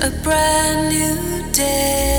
A brand new day.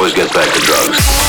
Always gets back to drugs.